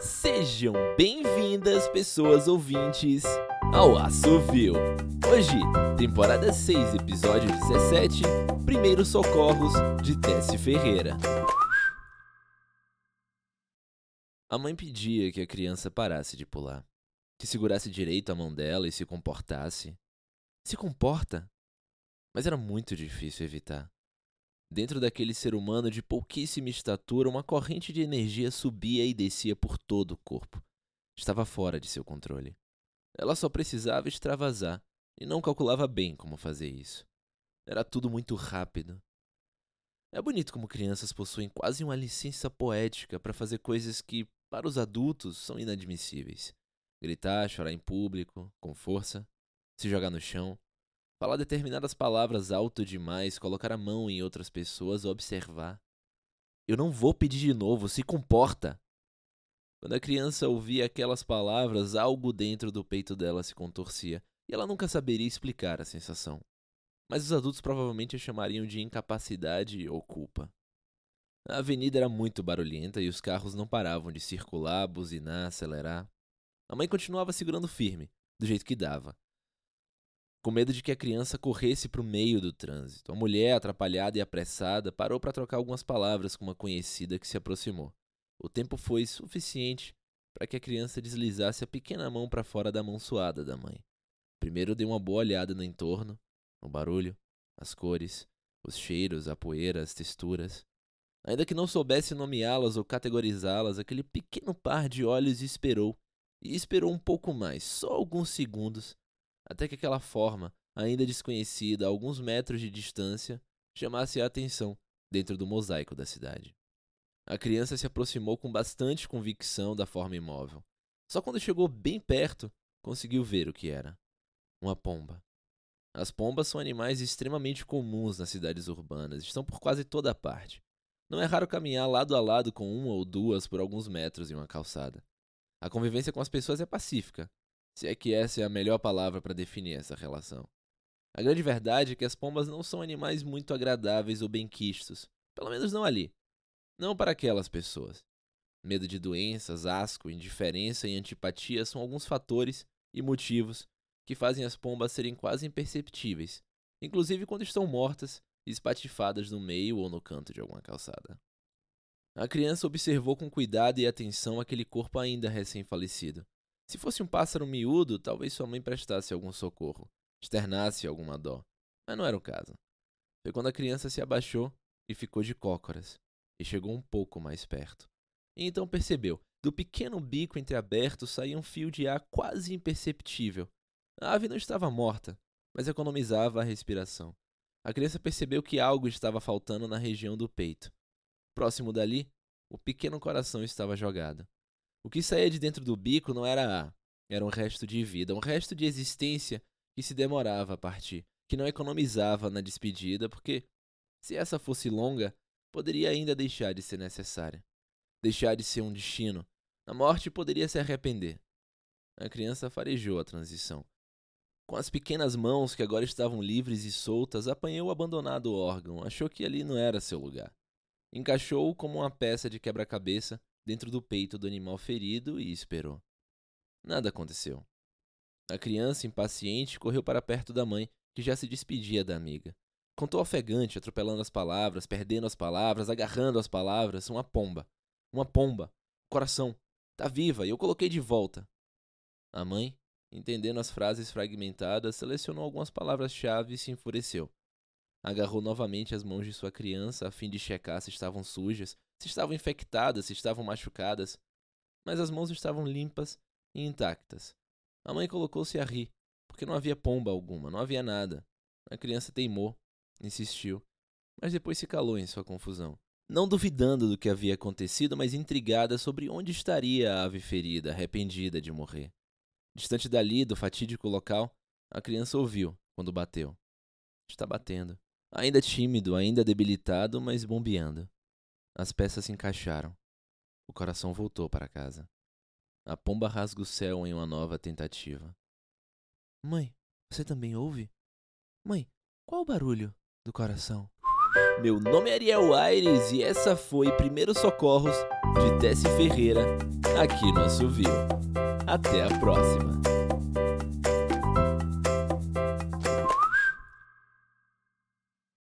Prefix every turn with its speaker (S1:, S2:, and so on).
S1: Sejam bem-vindas, pessoas ouvintes, ao Assovio. Hoje, temporada 6, episódio 17, Primeiros Socorros de Tessie Ferreira. A mãe pedia que a criança parasse de pular, que segurasse direito a mão dela e se comportasse. Se comporta? Mas era muito difícil evitar. Dentro daquele ser humano de pouquíssima estatura, uma corrente de energia subia e descia por todo o corpo. Estava fora de seu controle. Ela só precisava extravasar e não calculava bem como fazer isso. Era tudo muito rápido. É bonito como crianças possuem quase uma licença poética para fazer coisas que, para os adultos, são inadmissíveis. Gritar, chorar em público, com força, se jogar no chão, Falar determinadas palavras alto demais, colocar a mão em outras pessoas, observar. Eu não vou pedir de novo, se comporta. Quando a criança ouvia aquelas palavras, algo dentro do peito dela se contorcia, e ela nunca saberia explicar a sensação. Mas os adultos provavelmente a chamariam de incapacidade ou culpa. A avenida era muito barulhenta e os carros não paravam de circular, buzinar, acelerar. A mãe continuava segurando firme, do jeito que dava, com medo de que a criança corresse para o meio do trânsito. A mulher, atrapalhada e apressada, parou para trocar algumas palavras com uma conhecida que se aproximou. O tempo foi suficiente para que a criança deslizasse a pequena mão para fora da mão suada da mãe. Primeiro deu uma boa olhada no entorno, o barulho, as cores, os cheiros, a poeira, as texturas. Ainda que não soubesse nomeá-las ou categorizá-las, aquele pequeno par de olhos esperou, e esperou um pouco mais, só alguns segundos, até que aquela forma, ainda desconhecida a alguns metros de distância, chamasse a atenção dentro do mosaico da cidade. A criança se aproximou com bastante convicção da forma imóvel. Só quando chegou bem perto, conseguiu ver o que era. Uma pomba. As pombas são animais extremamente comuns nas cidades urbanas, estão por quase toda parte. Não é raro caminhar lado a lado com uma ou duas por alguns metros em uma calçada. A convivência com as pessoas é pacífica, se é que essa é a melhor palavra para definir essa relação. A grande verdade é que as pombas não são animais muito agradáveis ou benquistos, pelo menos não ali. Não para aquelas pessoas. Medo de doenças, asco, indiferença e antipatia são alguns fatores e motivos que fazem as pombas serem quase imperceptíveis, inclusive quando estão mortas e espatifadas no meio ou no canto de alguma calçada. A criança observou com cuidado e atenção aquele corpo ainda recém-falecido, se fosse um pássaro miúdo, talvez sua mãe prestasse algum socorro, externasse alguma dó. Mas não era o caso. Foi quando a criança se abaixou e ficou de cócoras, e chegou um pouco mais perto. E então percebeu, do pequeno bico entreaberto saía um fio de ar quase imperceptível. A ave não estava morta, mas economizava a respiração. A criança percebeu que algo estava faltando na região do peito. Próximo dali, o pequeno coração estava jogado. O que saía de dentro do bico não era ar, era um resto de vida, um resto de existência que se demorava a partir, que não economizava na despedida, porque, se essa fosse longa, poderia ainda deixar de ser necessária, deixar de ser um destino. Na morte poderia se arrepender. A criança farejou a transição. Com as pequenas mãos que agora estavam livres e soltas, apanhou o abandonado órgão, achou que ali não era seu lugar. Encaixou-o como uma peça de quebra-cabeça dentro do peito do animal ferido e esperou. Nada aconteceu. A criança, impaciente, correu para perto da mãe, que já se despedia da amiga. Contou ofegante, atropelando as palavras, perdendo as palavras, agarrando as palavras. Uma pomba. Uma pomba. Coração. Tá viva e eu coloquei de volta. A mãe, entendendo as frases fragmentadas, selecionou algumas palavras-chave e se enfureceu. Agarrou novamente as mãos de sua criança a fim de checar se estavam sujas se estavam infectadas, se estavam machucadas, mas as mãos estavam limpas e intactas. A mãe colocou-se a rir, porque não havia pomba alguma, não havia nada. A criança teimou, insistiu, mas depois se calou em sua confusão. Não duvidando do que havia acontecido, mas intrigada sobre onde estaria a ave ferida, arrependida de morrer. Distante dali, do fatídico local, a criança ouviu quando bateu. Está batendo. Ainda tímido, ainda debilitado, mas bombeando. As peças se encaixaram. O coração voltou para casa. A pomba rasga o céu em uma nova tentativa. Mãe, você também ouve? Mãe, qual o barulho do coração? Meu nome é Ariel Aires e essa foi Primeiros Socorros de Tessie Ferreira aqui no Assovio. Até a próxima!